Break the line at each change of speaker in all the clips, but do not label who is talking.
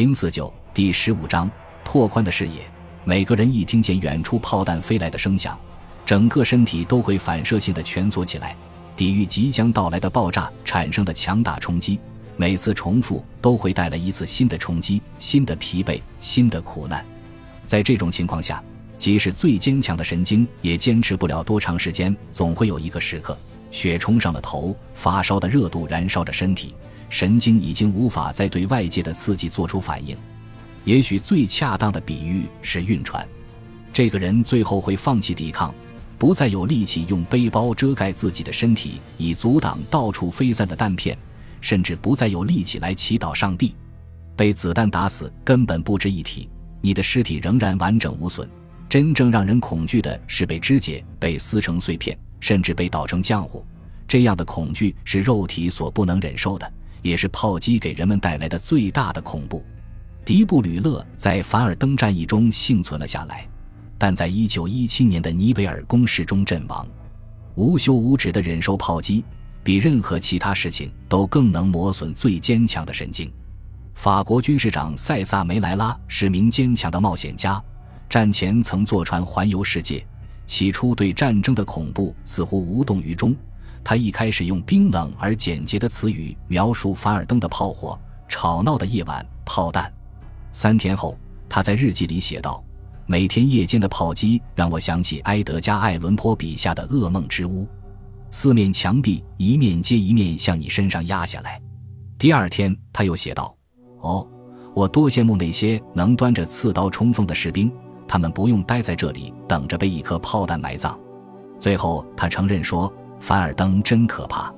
零四九第十五章拓宽的视野。每个人一听见远处炮弹飞来的声响，整个身体都会反射性的蜷缩起来，抵御即将到来的爆炸产生的强大冲击。每次重复都会带来一次新的冲击、新的疲惫、新的苦难。在这种情况下，即使最坚强的神经也坚持不了多长时间。总会有一个时刻，血冲上了头，发烧的热度燃烧着身体。神经已经无法再对外界的刺激做出反应，也许最恰当的比喻是晕船。这个人最后会放弃抵抗，不再有力气用背包遮盖自己的身体，以阻挡到处飞散的弹片，甚至不再有力气来祈祷上帝。被子弹打死根本不值一提，你的尸体仍然完整无损。真正让人恐惧的是被肢解、被撕成碎片，甚至被捣成浆糊。这样的恐惧是肉体所不能忍受的。也是炮击给人们带来的最大的恐怖。迪布吕勒在凡尔登战役中幸存了下来，但在1917年的尼维尔攻势中阵亡。无休无止的忍受炮击，比任何其他事情都更能磨损最坚强的神经。法国军事长塞萨梅莱拉是名坚强的冒险家，战前曾坐船环游世界。起初对战争的恐怖似乎无动于衷。他一开始用冰冷而简洁的词语描述凡尔登的炮火、吵闹的夜晚、炮弹。三天后，他在日记里写道：“每天夜间的炮击让我想起埃德加·艾伦坡笔下的噩梦之屋，四面墙壁一面接一面向你身上压下来。”第二天，他又写道：“哦，我多羡慕那些能端着刺刀冲锋的士兵，他们不用待在这里等着被一颗炮弹埋葬。”最后，他承认说。凡尔登真可怕，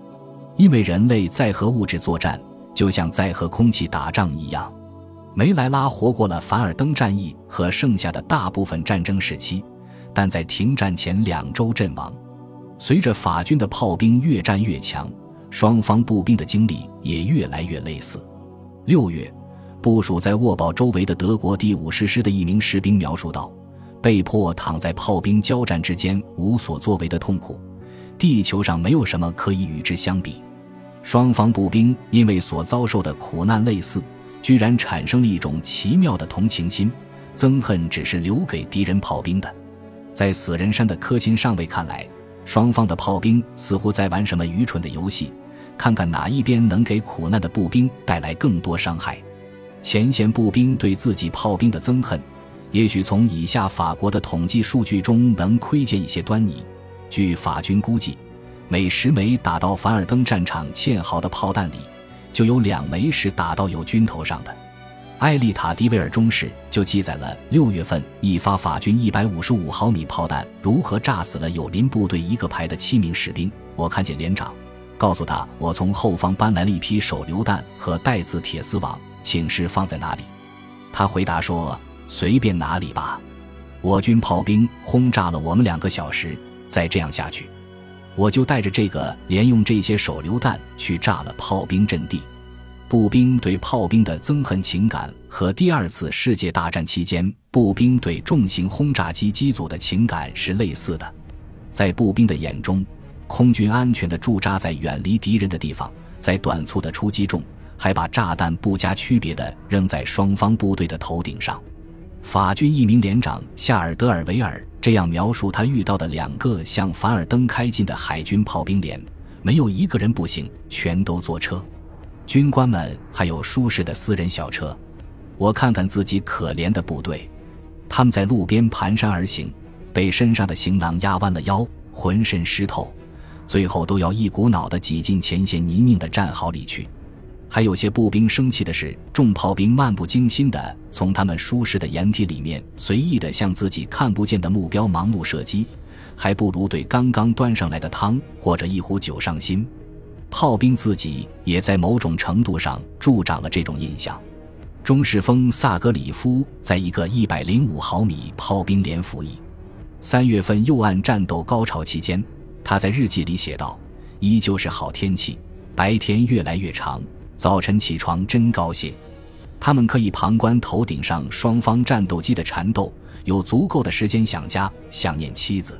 因为人类在和物质作战，就像在和空气打仗一样。梅莱拉活过了凡尔登战役和剩下的大部分战争时期，但在停战前两周阵亡。随着法军的炮兵越战越强，双方步兵的经历也越来越类似。六月，部署在沃堡周围的德国第五十师的一名士兵描述道：“被迫躺在炮兵交战之间，无所作为的痛苦。”地球上没有什么可以与之相比。双方步兵因为所遭受的苦难类似，居然产生了一种奇妙的同情心。憎恨只是留给敌人炮兵的。在死人山的科钦上尉看来，双方的炮兵似乎在玩什么愚蠢的游戏，看看哪一边能给苦难的步兵带来更多伤害。前线步兵对自己炮兵的憎恨，也许从以下法国的统计数据中能窥见一些端倪。据法军估计，每十枚打到凡尔登战场堑壕的炮弹里，就有两枚是打到友军头上的。埃利塔迪维尔中士就记载了六月份一发法军一百五十五毫米炮弹如何炸死了友邻部队一个排的七名士兵。我看见连长，告诉他我从后方搬来了一批手榴弹和带刺铁丝网，请示放在哪里。他回答说：“随便哪里吧。”我军炮兵轰炸了我们两个小时。再这样下去，我就带着这个连用这些手榴弹去炸了炮兵阵地。步兵对炮兵的憎恨情感和第二次世界大战期间步兵对重型轰炸机机组的情感是类似的。在步兵的眼中，空军安全地驻扎在远离敌人的地方，在短促的出击中，还把炸弹不加区别地扔在双方部队的头顶上。法军一名连长夏尔德尔维尔这样描述他遇到的两个向凡尔登开进的海军炮兵连：没有一个人步行，全都坐车。军官们还有舒适的私人小车。我看看自己可怜的部队，他们在路边蹒跚而行，被身上的行囊压弯了腰，浑身湿透，最后都要一股脑地挤进前线泥泞的战壕里去。还有些步兵生气的是，重炮兵漫不经心地从他们舒适的掩体里面随意地向自己看不见的目标盲目射击，还不如对刚刚端上来的汤或者一壶酒上心。炮兵自己也在某种程度上助长了这种印象。中士峰萨格里夫在一个一百零五毫米炮兵连服役。三月份右岸战斗高潮期间，他在日记里写道：“依旧是好天气，白天越来越长。”早晨起床真高兴，他们可以旁观头顶上双方战斗机的缠斗，有足够的时间想家、想念妻子。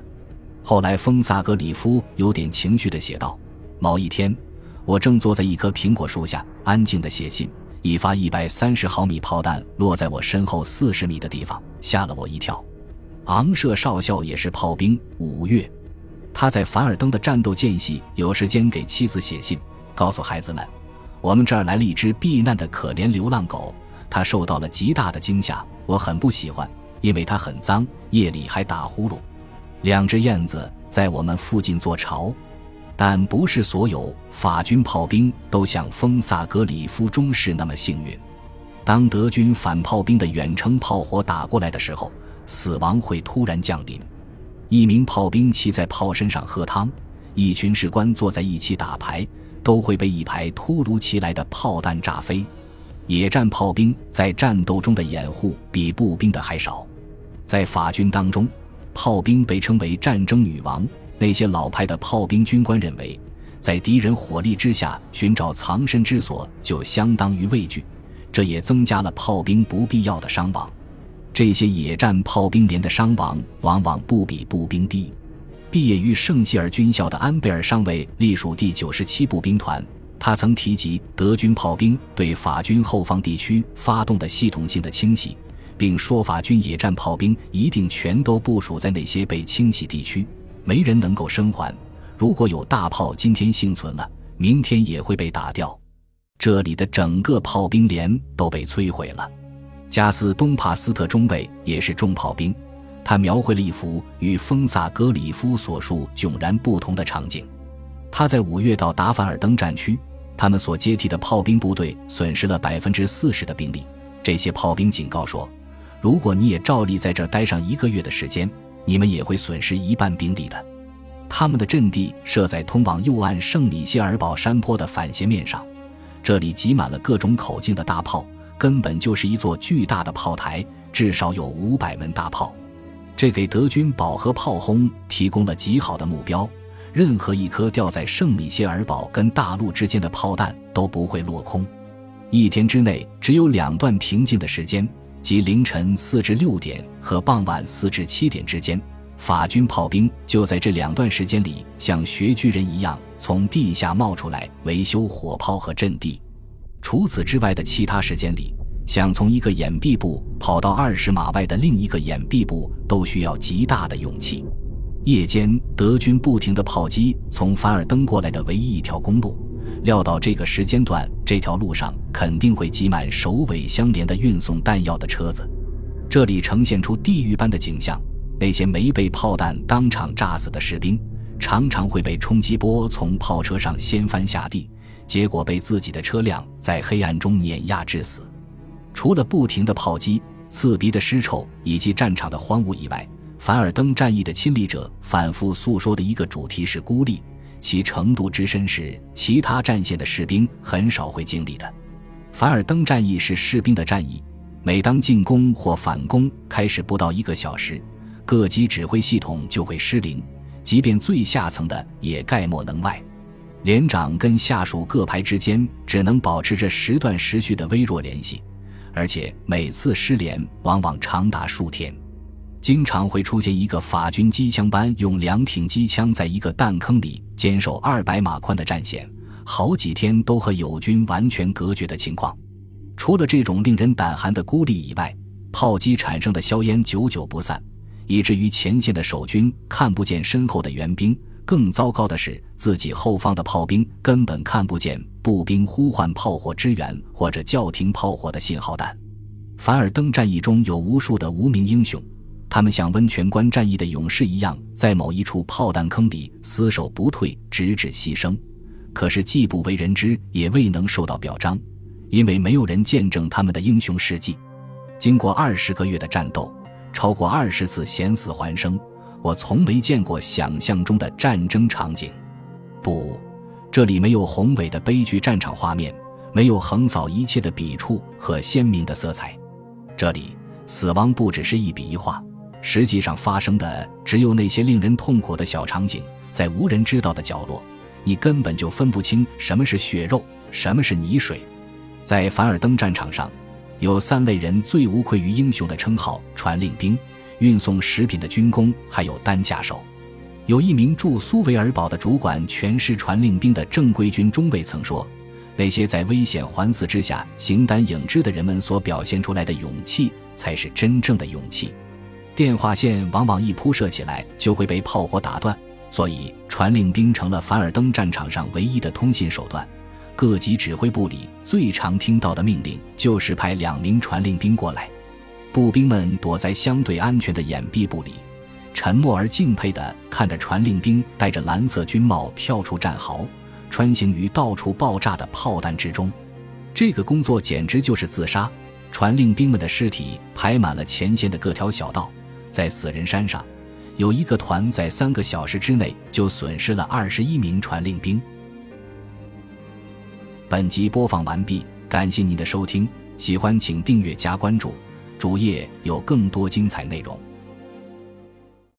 后来，丰萨格里夫有点情绪地写道：“某一天，我正坐在一棵苹果树下，安静地写信，一发一百三十毫米炮弹落在我身后四十米的地方，吓了我一跳。昂舍少校也是炮兵。五月，他在凡尔登的战斗间隙有时间给妻子写信，告诉孩子们：“我们这儿来了一只避难的可怜流浪狗，它受到了极大的惊吓，我很不喜欢，因为它很脏，夜里还打呼噜。两只燕子在我们附近做巢。”但不是所有法军炮兵都像丰萨格里夫中士那么幸运。当德军反炮兵的远程炮火打过来的时候，死亡会突然降临。一名炮兵骑在炮身上喝汤，一群士官坐在一起打牌，都会被一排突如其来的炮弹炸飞。野战炮兵在战斗中的掩护比步兵的还少。在法军当中，炮兵被称为战争女王。那些老派的炮兵军官认为，在敌人火力之下寻找藏身之所就相当于畏惧，这也增加了炮兵不必要的伤亡。这些野战炮兵连的伤亡往往不比步兵低。毕业于圣希尔军校的安贝尔上尉隶属第九十七步兵团，他曾提及德军炮兵对法军后方地区发动的系统性的清洗，并说法军野战炮兵一定全都部署在那些被清洗地区。没人能够生还。如果有大炮今天幸存了，明天也会被打掉。这里的整个炮兵连都被摧毁了。加斯东帕斯特中尉也是重炮兵，他描绘了一幅与丰萨格里夫所述迥然不同的场景。他在五月到达凡尔登战区，他们所接替的炮兵部队损失了百分之四十的兵力。这些炮兵警告说：“如果你也照例在这儿待上一个月的时间。”你们也会损失一半兵力的。他们的阵地设在通往右岸圣米歇尔堡山坡的反斜面上，这里挤满了各种口径的大炮，根本就是一座巨大的炮台，至少有五百门大炮。这给德军饱和炮轰提供了极好的目标。任何一颗掉在圣米歇尔堡跟大陆之间的炮弹都不会落空。一天之内只有两段平静的时间。即凌晨四至六点和傍晚四至七点之间，法军炮兵就在这两段时间里像穴居人一样从地下冒出来维修火炮和阵地。除此之外的其他时间里，想从一个掩蔽部跑到二十码外的另一个掩蔽部都需要极大的勇气。夜间，德军不停的炮击从凡尔登过来的唯一一条公路。料到这个时间段，这条路上肯定会挤满首尾相连的运送弹药的车子。这里呈现出地狱般的景象：那些没被炮弹当场炸死的士兵，常常会被冲击波从炮车上掀翻下地，结果被自己的车辆在黑暗中碾压致死。除了不停的炮击、刺鼻的尸臭以及战场的荒芜以外，凡尔登战役的亲历者反复诉说的一个主题是孤立。其程度之深是其他战线的士兵很少会经历的。凡尔登战役是士兵的战役，每当进攻或反攻开始不到一个小时，各级指挥系统就会失灵，即便最下层的也概莫能外。连长跟下属各排之间只能保持着时断时续的微弱联系，而且每次失联往往长达数天。经常会出现一个法军机枪班用两挺机枪在一个弹坑里坚守二百码宽的战线，好几天都和友军完全隔绝的情况。除了这种令人胆寒的孤立以外，炮击产生的硝烟久久不散，以至于前线的守军看不见身后的援兵。更糟糕的是，自己后方的炮兵根本看不见步兵呼唤炮火支援或者叫停炮火的信号弹。凡尔登战役中有无数的无名英雄。他们像温泉关战役的勇士一样，在某一处炮弹坑里死守不退，直至牺牲。可是既不为人知，也未能受到表彰，因为没有人见证他们的英雄事迹。经过二十个月的战斗，超过二十次险死还生，我从没见过想象中的战争场景。不，这里没有宏伟的悲剧战场画面，没有横扫一切的笔触和鲜明的色彩。这里，死亡不只是一笔一画。实际上发生的只有那些令人痛苦的小场景，在无人知道的角落，你根本就分不清什么是血肉，什么是泥水。在凡尔登战场上，有三类人最无愧于英雄的称号：传令兵、运送食品的军工，还有担架手。有一名驻苏维尔堡的主管全师传令兵的正规军中尉曾说：“那些在危险环伺之下形单影只的人们所表现出来的勇气，才是真正的勇气。电话线往往一铺设起来就会被炮火打断，所以传令兵成了凡尔登战场上唯一的通信手段。各级指挥部里最常听到的命令就是派两名传令兵过来。步兵们躲在相对安全的掩蔽部里，沉默而敬佩地看着传令兵戴着蓝色军帽跳出战壕。穿行于到处爆炸的炮弹之中，这个工作简直就是自杀。传令兵们的尸体排满了前线的各条小道，在死人山上，有一个团在三个小时之内就损失了二十一名传令兵。本集播放完毕，感谢您的收听，喜欢请订阅加关注，主页有更多精彩内容。